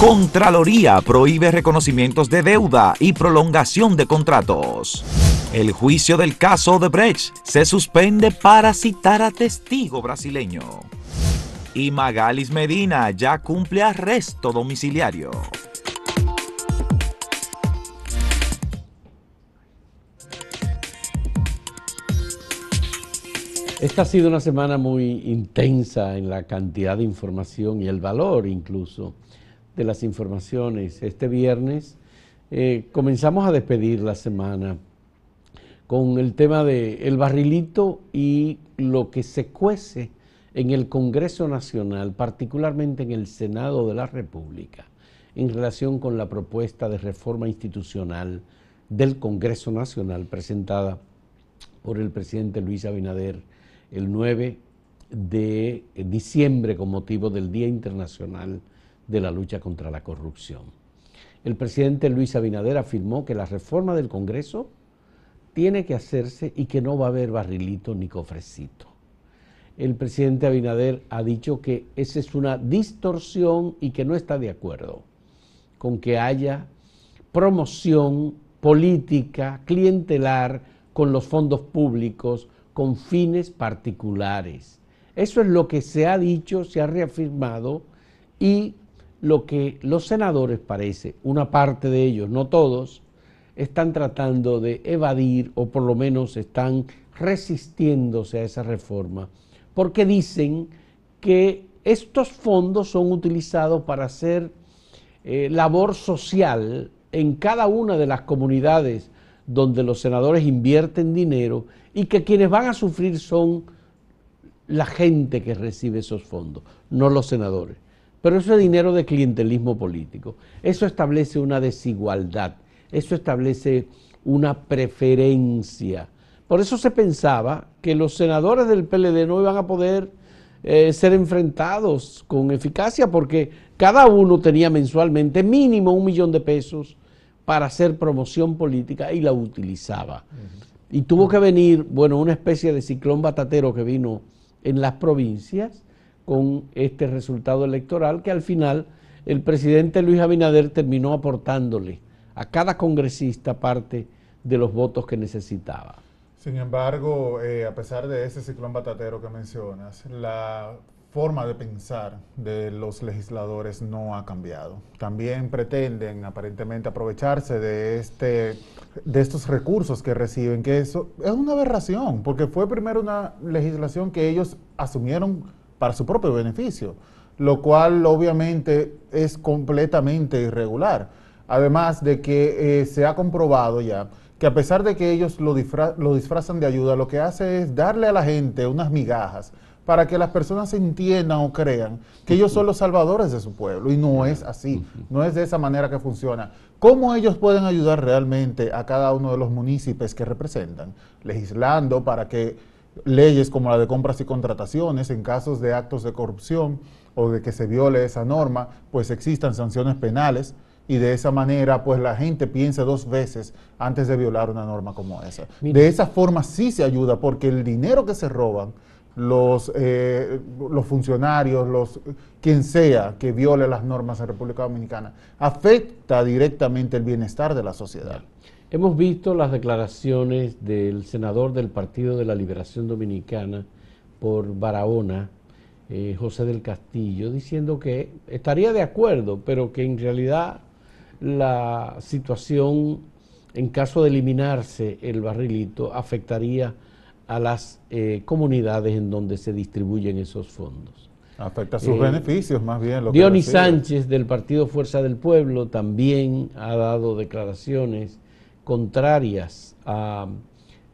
Contraloría prohíbe reconocimientos de deuda y prolongación de contratos. El juicio del caso de Brecht se suspende para citar a testigo brasileño. Y Magalis Medina ya cumple arresto domiciliario. Esta ha sido una semana muy intensa en la cantidad de información y el valor incluso de las informaciones. Este viernes eh, comenzamos a despedir la semana con el tema de el barrilito y lo que se cuece en el Congreso Nacional, particularmente en el Senado de la República, en relación con la propuesta de reforma institucional del Congreso Nacional presentada por el presidente Luis Abinader el 9 de diciembre con motivo del Día Internacional de la Lucha contra la Corrupción. El presidente Luis Abinader afirmó que la reforma del Congreso tiene que hacerse y que no va a haber barrilito ni cofrecito. El presidente Abinader ha dicho que esa es una distorsión y que no está de acuerdo con que haya promoción política, clientelar con los fondos públicos, con fines particulares. Eso es lo que se ha dicho, se ha reafirmado y lo que los senadores parece, una parte de ellos, no todos, están tratando de evadir o por lo menos están resistiéndose a esa reforma, porque dicen que estos fondos son utilizados para hacer eh, labor social en cada una de las comunidades donde los senadores invierten dinero y que quienes van a sufrir son la gente que recibe esos fondos, no los senadores. Pero eso es dinero de clientelismo político. Eso establece una desigualdad, eso establece una preferencia. Por eso se pensaba que los senadores del PLD no iban a poder eh, ser enfrentados con eficacia porque cada uno tenía mensualmente mínimo un millón de pesos para hacer promoción política y la utilizaba. Y tuvo que venir, bueno, una especie de ciclón batatero que vino en las provincias con este resultado electoral que al final el presidente Luis Abinader terminó aportándole a cada congresista parte de los votos que necesitaba. Sin embargo, eh, a pesar de ese ciclón batatero que mencionas, la forma de pensar de los legisladores no ha cambiado. También pretenden aparentemente aprovecharse de este de estos recursos que reciben, que eso es una aberración, porque fue primero una legislación que ellos asumieron para su propio beneficio, lo cual obviamente es completamente irregular. Además de que eh, se ha comprobado ya que a pesar de que ellos lo, lo disfrazan de ayuda, lo que hace es darle a la gente unas migajas para que las personas entiendan o crean que ellos son los salvadores de su pueblo. Y no es así, no es de esa manera que funciona. ¿Cómo ellos pueden ayudar realmente a cada uno de los municipios que representan? Legislando para que leyes como la de compras y contrataciones, en casos de actos de corrupción o de que se viole esa norma, pues existan sanciones penales y de esa manera pues la gente piense dos veces antes de violar una norma como esa. De esa forma sí se ayuda porque el dinero que se roban los, eh, los funcionarios, los, quien sea que viole las normas en República Dominicana, afecta directamente el bienestar de la sociedad. Hemos visto las declaraciones del senador del Partido de la Liberación Dominicana por Barahona, eh, José del Castillo, diciendo que estaría de acuerdo, pero que en realidad la situación, en caso de eliminarse el barrilito, afectaría a las eh, comunidades en donde se distribuyen esos fondos. Afecta sus eh, beneficios más bien. Lo Dionis Sánchez del Partido Fuerza del Pueblo también ha dado declaraciones contrarias a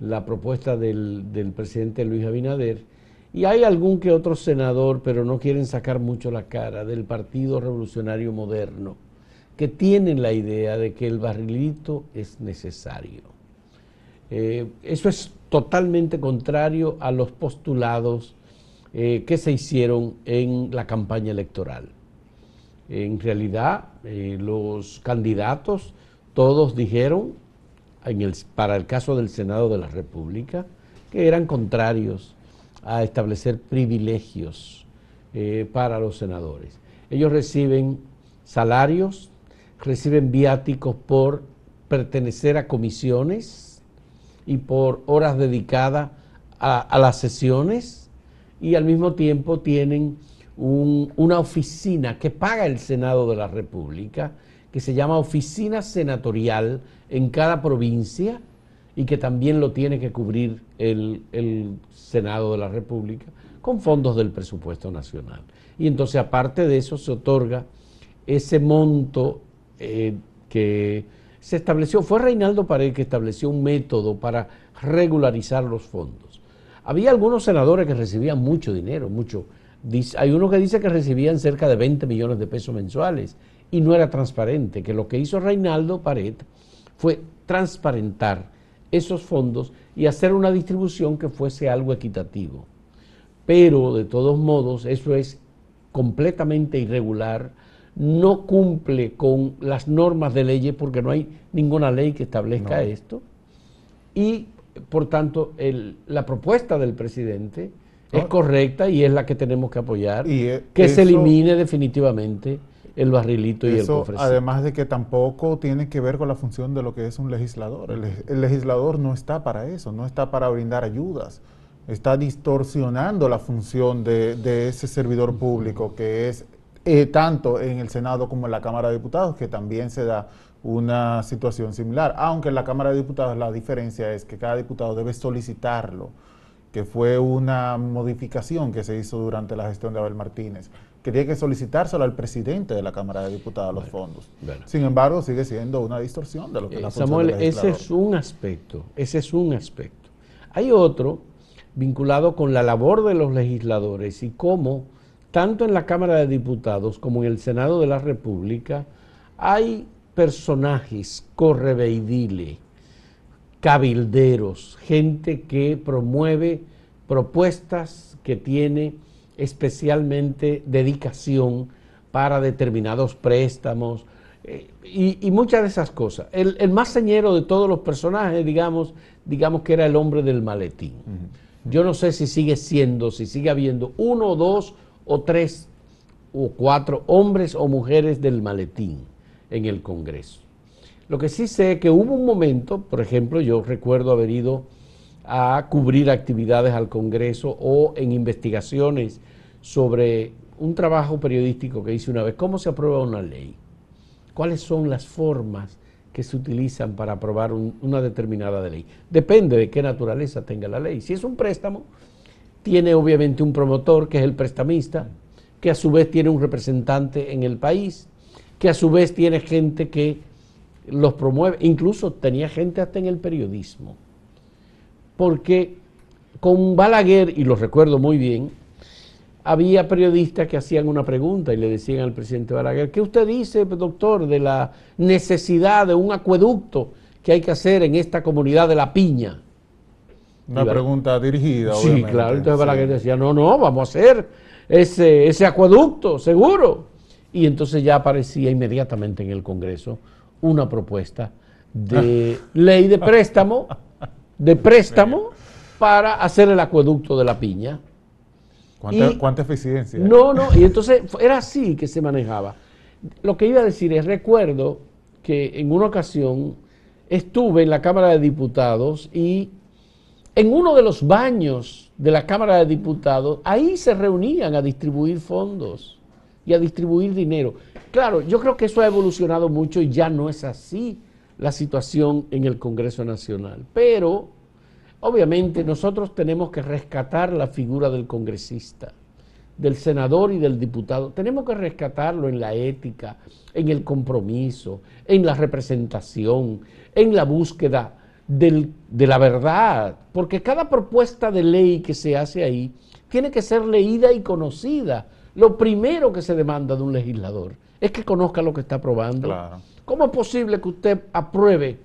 la propuesta del, presidente Luis Abinader y hay algún que otro senador, pero no quieren sacar mucho la cara, del Partido Revolucionario Moderno, que tienen la idea de que el barrilito es necesario. Eh, eso es totalmente contrario a los postulados eh, que se hicieron en la campaña electoral. En realidad, eh, los candidatos todos dijeron, para el caso del Senado de la República, que eran contrarios a establecer privilegios para los senadores. Ellos reciben salarios, reciben viáticos por pertenecer a comisiones y por horas dedicadas a, las sesiones y al mismo tiempo tienen una oficina que paga el Senado de la República, que se llama Oficina Senatorial en cada provincia y que también lo tiene que cubrir el, Senado de la República con fondos del presupuesto nacional. Y entonces aparte de eso se otorga ese monto eh, que se estableció, fue Reinaldo Pared que estableció un método para regularizar los fondos. Había algunos senadores que recibían mucho dinero, mucho. Hay uno que dice que recibían cerca de 20 millones de pesos mensuales y no era transparente, que lo que hizo Reinaldo Pared fue transparentar esos fondos y hacer una distribución que fuese algo equitativo. Pero de todos modos eso es completamente irregular, no cumple con las normas de leyes porque no hay ninguna ley que establezca esto. Y por tanto la propuesta del presidente es correcta y es la que tenemos que apoyar, que se elimine definitivamente el barrilito y el cofre. Además de que tampoco tiene que ver con la función de lo que es un legislador. El, legislador no está para eso, no está para brindar ayudas. Está distorsionando la función de, ese servidor público que es eh, tanto en el Senado como en la Cámara de Diputados, que también se da una situación similar. Aunque en la Cámara de Diputados la diferencia es que cada diputado debe solicitarlo, que fue una modificación que se hizo durante la gestión de Abel Martínez que tiene que solicitárselo al presidente de la Cámara de Diputados los fondos. Sin embargo, sigue siendo una distorsión de lo que es la Samuel, ese es un aspecto, ese es un aspecto. Hay otro vinculado con la labor de los legisladores y cómo, tanto en la Cámara de Diputados como en el Senado de la República, hay personajes correveidiles, cabilderos, gente que promueve propuestas que tiene especialmente dedicación para determinados préstamos eh, y, muchas de esas cosas. El, más señero de todos los personajes, digamos, digamos que era el hombre del maletín. Yo no sé si sigue siendo, si sigue habiendo uno, dos o tres o cuatro hombres o mujeres del maletín en el Congreso. Lo que sí sé es que hubo un momento, por ejemplo, yo recuerdo haber ido a cubrir actividades al Congreso o en investigaciones sobre un trabajo periodístico que hice una vez, cómo se aprueba una ley, cuáles son las formas que se utilizan para aprobar una determinada ley. Depende de qué naturaleza tenga la ley. Si es un préstamo, tiene obviamente un promotor, que es el prestamista, que a su vez tiene un representante en el país, que a su vez tiene gente que los promueve, incluso tenía gente hasta en el periodismo porque con Balaguer, y lo recuerdo muy bien, había periodistas que hacían una pregunta y le decían al presidente Balaguer, ¿qué usted dice, doctor, de la necesidad de un acueducto que hay que hacer en esta comunidad de La Piña? Una pregunta dirigida, Sí, claro, entonces Balaguer decía, no, no, vamos a hacer ese, ese acueducto, seguro. Y entonces ya aparecía inmediatamente en el Congreso una propuesta de ley de préstamo de préstamo para hacer el acueducto de la piña. ¿Cuánta, eficiencia? No, no, y entonces era así que se manejaba. Lo que iba a decir es, recuerdo que en una ocasión estuve en la Cámara de Diputados y en uno de los baños de la Cámara de Diputados, ahí se reunían a distribuir fondos y a distribuir dinero. Claro, yo creo que eso ha evolucionado mucho y ya no es así la situación en el Congreso Nacional. Pero, obviamente, nosotros tenemos que rescatar la figura del congresista, del senador y del diputado. Tenemos que rescatarlo en la ética, en el compromiso, en la representación, en la búsqueda de la verdad, porque cada propuesta de ley que se hace ahí tiene que ser leída y conocida. Lo primero que se demanda de un legislador es que conozca lo que está aprobando. ¿Cómo es posible que usted apruebe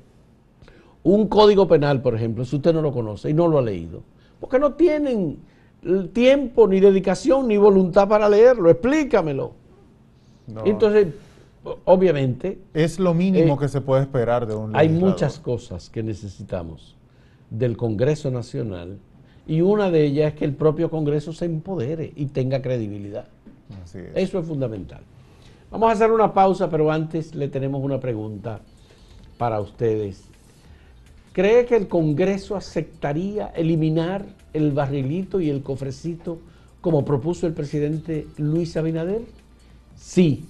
un código penal, por ejemplo, si usted no lo conoce y no lo ha leído? Porque no tienen tiempo, ni dedicación, ni voluntad para leerlo. Explícamelo. Entonces, obviamente... Es lo mínimo eh, que se puede esperar de un Hay muchas cosas que necesitamos del Congreso Nacional y una de ellas es que el propio Congreso se empodere y tenga credibilidad. Eso es fundamental. Vamos a hacer una pausa, pero antes le tenemos una pregunta para ustedes. ¿Cree que el Congreso aceptaría eliminar el barrilito y el cofrecito como propuso el presidente Luis Abinader? Sí,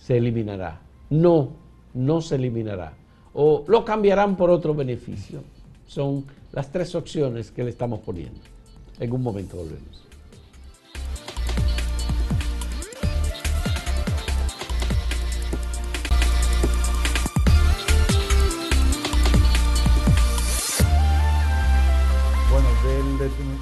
se eliminará. No, no se eliminará. O lo cambiarán por otro beneficio. Son las tres opciones que le estamos poniendo. En un momento volvemos.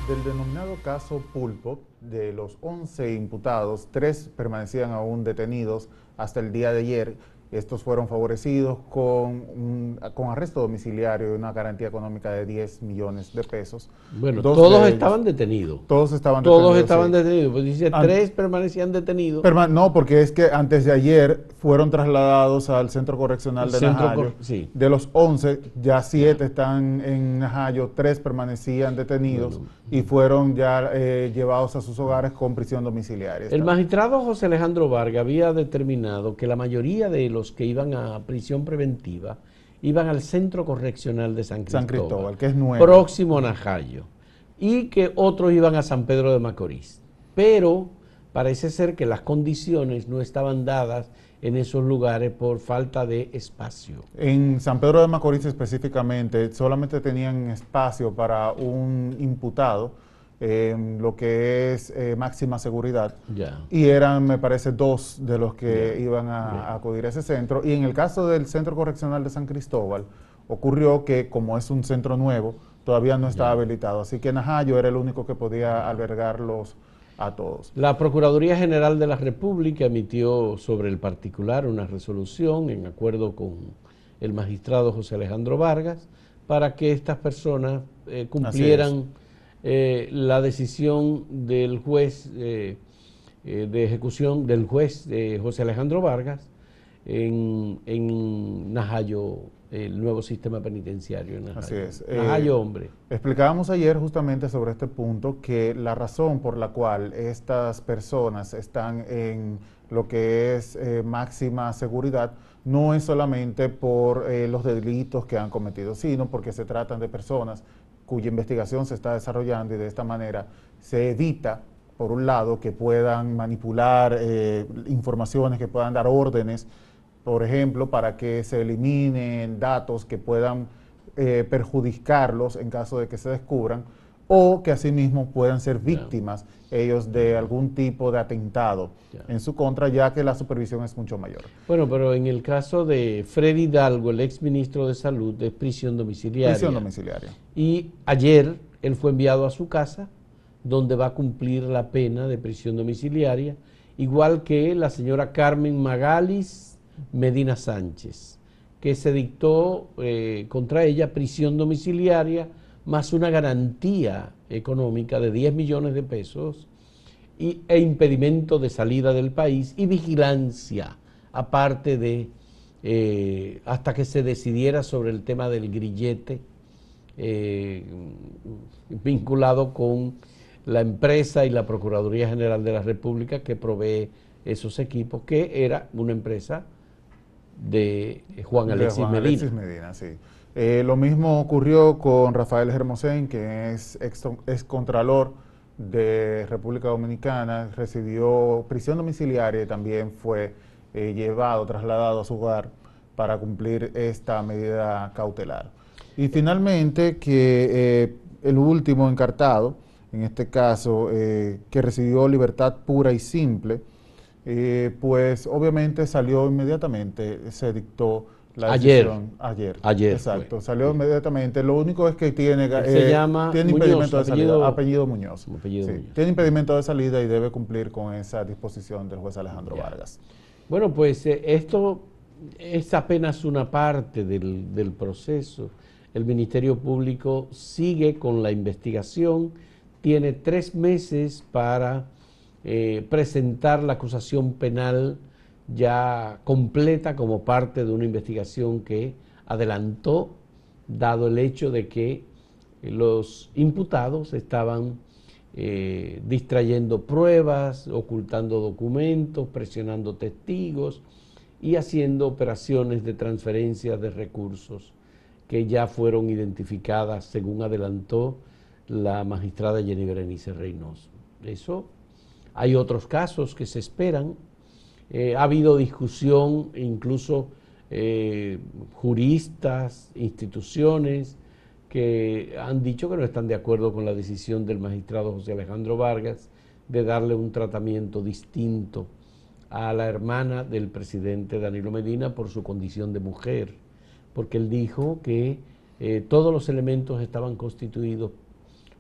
Del denominado caso Pulpo, de los 11 imputados, tres permanecían aún detenidos hasta el día de ayer estos fueron favorecidos con, con arresto domiciliario y una garantía económica de 10 millones de pesos. Bueno, todos estaban detenidos. Todos estaban detenidos. Todos estaban detenidos. Pues dice, tres permanecían detenidos. no, porque es que antes de ayer fueron trasladados al centro correccional de Najayo. De los 11, ya siete están en Najayo, tres permanecían detenidos y fueron ya eh, llevados a sus hogares con prisión domiciliaria. El magistrado José Alejandro Vargas había determinado que la mayoría de los que iban a prisión preventiva iban al Centro Correccional de San Cristóbal, que es nuevo. próximo a Najayo, y que otros iban a San Pedro de Macorís. Pero parece ser que las condiciones no estaban dadas en esos lugares por falta de espacio. En San Pedro de Macorís específicamente solamente tenían espacio para un imputado lo que es eh, máxima seguridad. Y eran, me parece, dos de los que iban a, acudir a ese centro. Y en el caso del Centro Correccional de San Cristóbal, ocurrió que como es un centro nuevo, todavía no estaba habilitado. Así que Najayo era el único que podía albergarlos a todos. La Procuraduría General de la República emitió sobre el particular una resolución en acuerdo con el magistrado José Alejandro Vargas para que estas personas eh, cumplieran eh, la decisión del juez eh, eh, de ejecución, del juez José Alejandro Vargas en, en, Najayo, el nuevo sistema penitenciario en Najayo. Así es. Najayo, hombre. Explicábamos ayer justamente sobre este punto que la razón por la cual estas personas están en lo que es máxima seguridad no es solamente por los delitos que han cometido, sino porque se tratan de personas cuya investigación se está desarrollando y de esta manera se evita, por un lado, que puedan manipular eh, informaciones, que puedan dar órdenes, por ejemplo, para que se eliminen datos que puedan eh, perjudicarlos en caso de que se descubran, o que asimismo puedan ser víctimas ellos de algún tipo de atentado en su contra, ya que la supervisión es mucho mayor. Bueno, pero en el caso de Freddy Hidalgo, el ex ministro de Salud, es prisión domiciliaria. Prisión domiciliaria. Y ayer él fue enviado a su casa, donde va a cumplir la pena de prisión domiciliaria, igual que la señora Carmen Magalis Medina Sánchez, que se dictó eh, contra ella prisión domiciliaria más una garantía económica de 10 millones de pesos y, e impedimento de salida del país y vigilancia, aparte de eh, hasta que se decidiera sobre el tema del grillete eh, vinculado con la empresa y la Procuraduría General de la República que provee esos equipos, que era una empresa de Juan Alexis, Juan Alexis Medina. sí. Eh, lo mismo ocurrió con Rafael Hermosén, que es ex, contralor de República Dominicana, recibió prisión domiciliaria y también fue eh, llevado, trasladado a su hogar para cumplir esta medida cautelar. Y finalmente que eh, el último encartado, en este caso, que recibió libertad pura y simple, pues obviamente salió inmediatamente, se dictó ayer. Ayer. Ayer. Exacto. Salió inmediatamente. Lo único es que tiene, se eh, llama tiene impedimento de salida. Apellido Muñoz. Tiene impedimento de salida y debe cumplir con esa disposición del juez Alejandro Vargas. Bueno, pues eh, esto es apenas una parte del, del proceso. El Ministerio Público sigue con la investigación. Tiene tres meses para eh, presentar la acusación penal ya completa como parte de una investigación que adelantó, dado el hecho de que los imputados estaban eh, distrayendo pruebas, ocultando documentos, presionando testigos y haciendo operaciones de transferencia de recursos que ya fueron identificadas, según adelantó la magistrada Jenny Berenice Reynoso. Eso, hay otros casos que se esperan. Eh, ha habido discusión, incluso eh, juristas, instituciones, que han dicho que no están de acuerdo con la decisión del magistrado José Alejandro Vargas de darle un tratamiento distinto a la hermana del presidente Danilo Medina por su condición de mujer, porque él dijo que eh, todos los elementos estaban constituidos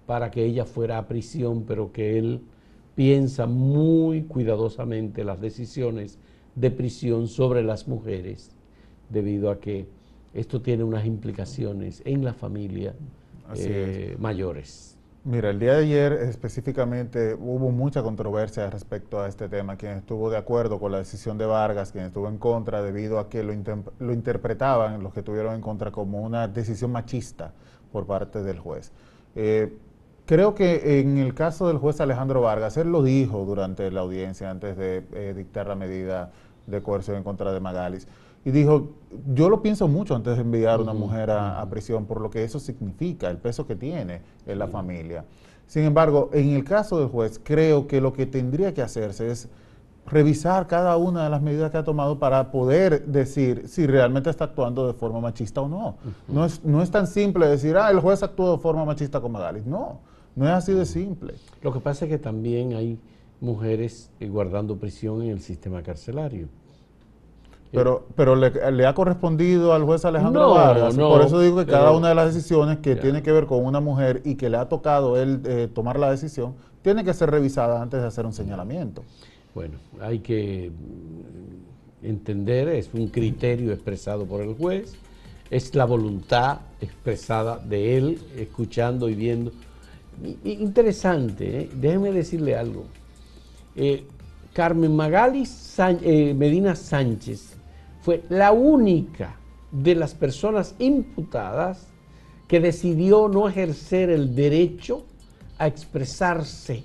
para que ella fuera a prisión, pero que él piensa muy cuidadosamente las decisiones de prisión sobre las mujeres, debido a que esto tiene unas implicaciones en la familia eh, mayores. Mira, el día de ayer específicamente hubo mucha controversia respecto a este tema. Quien estuvo de acuerdo con la decisión de Vargas, quien estuvo en contra, debido a que lo, lo interpretaban los que estuvieron en contra como una decisión machista por parte del juez. Eh, creo que en el caso del juez Alejandro Vargas, él lo dijo durante la audiencia antes de eh, dictar la medida de coerción en contra de Magalis y dijo, yo lo pienso mucho antes de enviar a una mujer a, prisión por lo que eso significa, el peso que tiene en la familia. Sin embargo, en el caso del juez, creo que lo que tendría que hacerse es revisar cada una de las medidas que ha tomado para poder decir si realmente está actuando de forma machista o no. no, es, no es tan simple decir, ah, el juez actuó de forma machista con Magalis. No, no es así de simple. Lo que pasa es que también hay mujeres eh, guardando prisión en el sistema carcelario. Pero, pero le, ha correspondido al juez Alejandro Vargas. Por eso digo que cada una de las decisiones que tiene que ver con una mujer y que le ha tocado él eh, tomar la decisión, tiene que ser revisada antes de hacer un señalamiento. Bueno, hay que entender, es un criterio expresado por el juez, es la voluntad expresada de él, escuchando y viendo. Interesante, ¿eh? déjeme decirle algo. Eh, Carmen Magali Medina Sánchez fue la única de las personas imputadas que decidió no ejercer el derecho a expresarse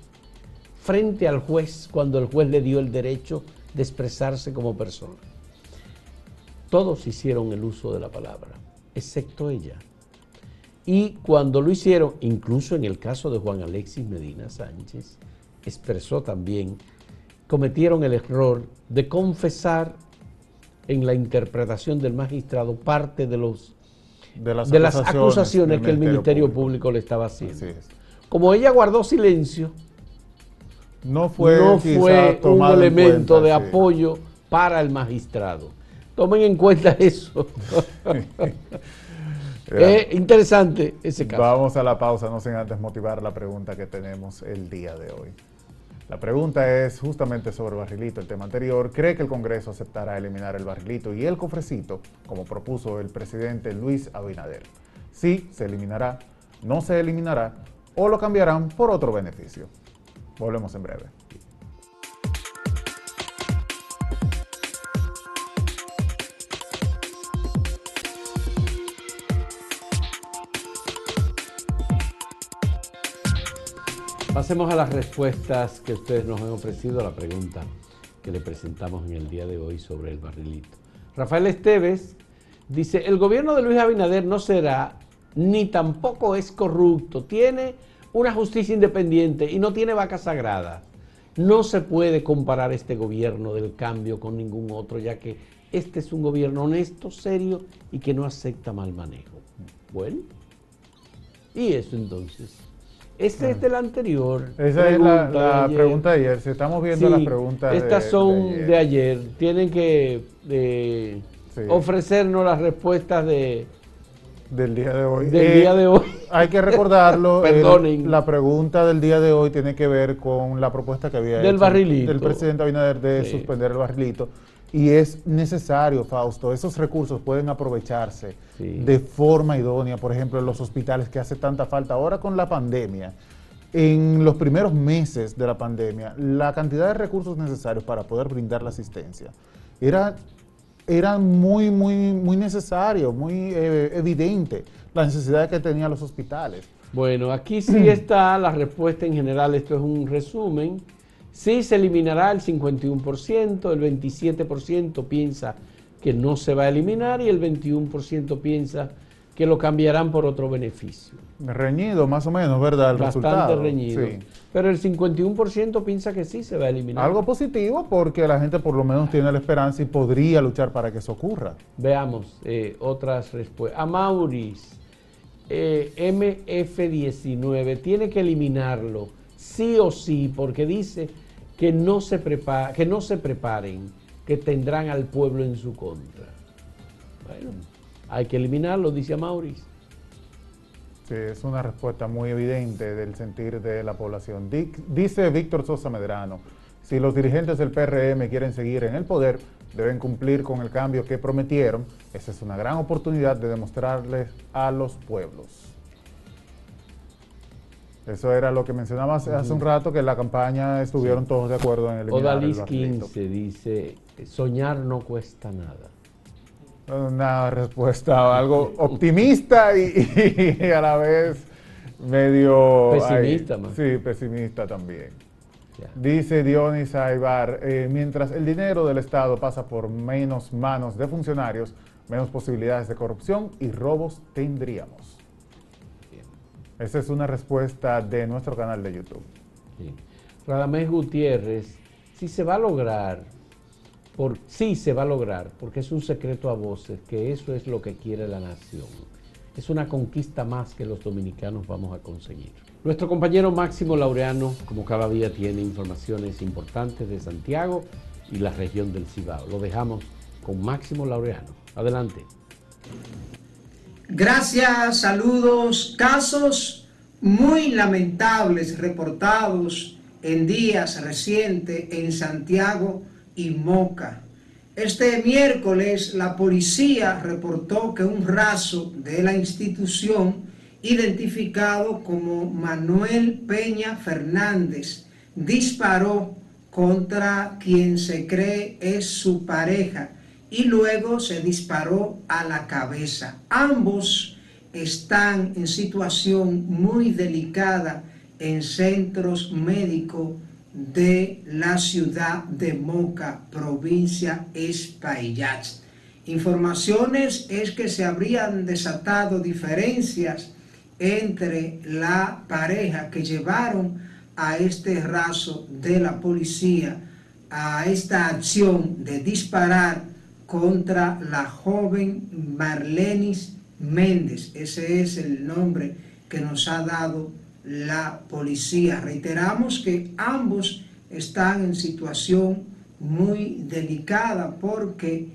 frente al juez cuando el juez le dio el derecho de expresarse como persona. Todos hicieron el uso de la palabra, excepto ella. Y cuando lo hicieron, incluso en el caso de Juan Alexis Medina Sánchez, expresó también, cometieron el error de confesar en la interpretación del magistrado parte de, los, de, las, acusaciones, que el Ministerio Público. le estaba haciendo. Como ella guardó silencio, no fue, un elemento de apoyo para el magistrado. Tomen en cuenta eso. Es interesante ese caso. Vamos a la pausa, no sin antes motivar la pregunta que tenemos el día de hoy. La pregunta es justamente sobre el barrilito, el tema anterior. ¿Cree que el Congreso aceptará eliminar el barrilito y el cofrecito, como propuso el presidente Luis Abinader? Sí, se eliminará, no se eliminará o lo cambiarán por otro beneficio. Volvemos en breve. Pasemos a las respuestas que ustedes nos han ofrecido a la pregunta que le presentamos en el día de hoy sobre el barrilito. Rafael Esteves dice, el gobierno de Luis Abinader no será ni tampoco es corrupto, tiene una justicia independiente y no tiene vaca sagrada. No se puede comparar este gobierno del cambio con ningún otro, ya que este es un gobierno honesto, serio y que no acepta mal manejo. Bueno, ¿y eso entonces? Este es del anterior. Esa es la, pregunta de ayer. Si estamos viendo las preguntas Estas son de ayer. Tienen que ofrecernos las respuestas de, del día de hoy. Del día de hoy. Hay que recordarlo. Perdonen. la pregunta del día de hoy tiene que ver con la propuesta que había del barrilito. del presidente Abinader de suspender el barrilito. Y es necesario, Fausto, esos recursos pueden aprovecharse de forma idónea, por ejemplo, en los hospitales que hace tanta falta ahora con la pandemia. En los primeros meses de la pandemia, la cantidad de recursos necesarios para poder brindar la asistencia era, era muy, muy, muy necesario, muy eh, evidente la necesidad que tenían los hospitales. Bueno, aquí sí está la respuesta en general, esto es un resumen. Sí se eliminará el 51%, el 27% piensa que no se va a eliminar y el 21% piensa que lo cambiarán por otro beneficio. Reñido, más o menos, ¿verdad? El Bastante reñido. Pero el 51% piensa que sí se va a eliminar. Algo positivo porque la gente por lo menos tiene la esperanza y podría luchar para que eso ocurra. Veamos eh, otras respuestas. A Maurice, eh, MF19, tiene que eliminarlo, sí o sí, porque dice que no se, que no se preparen, que tendrán al pueblo en su contra. Bueno. Hay que eliminarlo, dice Maurice. Sí, es una respuesta muy evidente del sentir de la población. Dice Víctor Sosa Medrano, si los dirigentes del PRM quieren seguir en el poder, deben cumplir con el cambio que prometieron. Esa es una gran oportunidad de demostrarles a los pueblos. Eso era lo que mencionaba hace, un rato, que en la campaña estuvieron todos de acuerdo en eliminar Odalis 15 dice, soñar no cuesta nada. Una respuesta algo optimista y, a la vez medio... Pesimista Sí, pesimista también. Dice Dionis Aibar, eh, mientras el dinero del Estado pasa por menos manos de funcionarios, menos posibilidades de corrupción y robos tendríamos. Esa es una respuesta de nuestro canal de YouTube. Sí. Radamés Gutiérrez, si se va a lograr sí se va a lograr, porque es un secreto a voces, que eso es lo que quiere la nación. Es una conquista más que los dominicanos vamos a conseguir. Nuestro compañero Máximo Laureano, como cada día, tiene informaciones importantes de Santiago y la región del Cibao. Lo dejamos con Máximo Laureano. Adelante. Gracias, saludos. Casos muy lamentables reportados en días recientes en Santiago y Moca. Este miércoles la policía reportó que un raso de la institución, identificado como Manuel Peña Fernández, disparó contra quien se cree es su pareja y luego se disparó a la cabeza. Ambos están en situación muy delicada en centros médicos de la ciudad de Moca, provincia Espaillat. Informaciones es que se habrían desatado diferencias entre la pareja que llevaron a este raso de la policía a esta acción de disparar contra la joven Marlenis Méndez. Ese es el nombre que nos ha dado la policía. Reiteramos que ambos están en situación muy delicada porque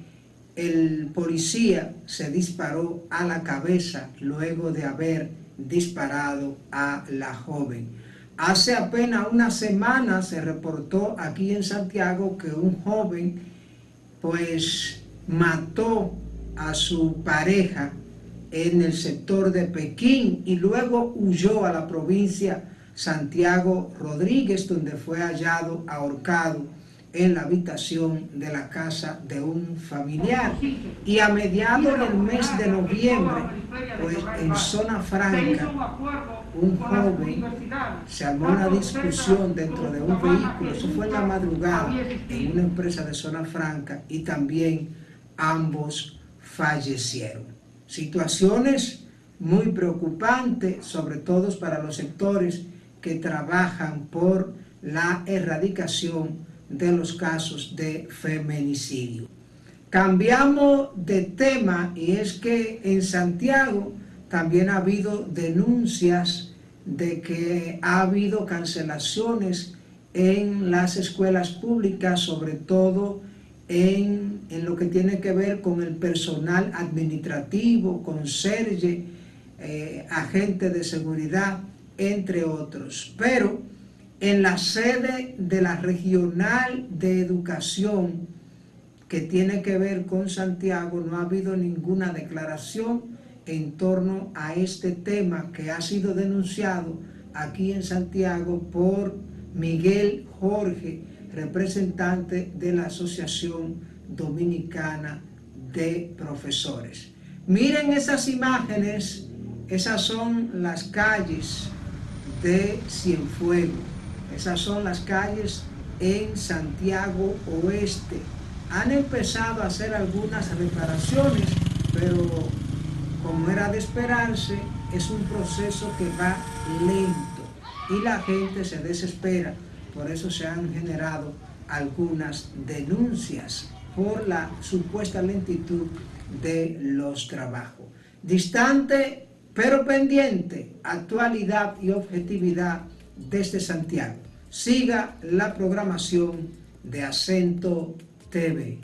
el policía se disparó a la cabeza luego de haber disparado a la joven. Hace apenas una semana se reportó aquí en Santiago que un joven pues mató a su pareja en el sector de Pekín y luego huyó a la provincia Santiago Rodríguez, donde fue hallado ahorcado en la habitación de la casa de un familiar. Y a mediados del mes de noviembre, pues en zona franca, un joven se armó una discusión dentro de un vehículo, eso fue en la madrugada, en una empresa de zona franca, y también ambos fallecieron. Situaciones muy preocupantes, sobre todo para los sectores que trabajan por la erradicación de los casos de feminicidio. Cambiamos de tema y es que en Santiago también ha habido denuncias de que ha habido cancelaciones en las escuelas públicas, sobre todo en, lo que tiene que ver con el personal administrativo, con Serge, eh, agentes de seguridad, entre otros. Pero en la sede de la regional de educación que tiene que ver con Santiago no ha habido ninguna declaración en torno a este tema que ha sido denunciado aquí en Santiago por Miguel Jorge, representante de la Asociación Dominicana de Profesores. Miren esas imágenes Esas son las calles de Cienfuegos. Esas son las calles en Santiago Oeste. Han empezado a hacer algunas reparaciones, pero como era de esperarse, es un proceso que va lento y la gente se desespera. Por eso se han generado algunas denuncias por la supuesta lentitud de los trabajos. Distante pero pendiente, actualidad y objetividad desde Santiago. Siga la programación de Acento TV.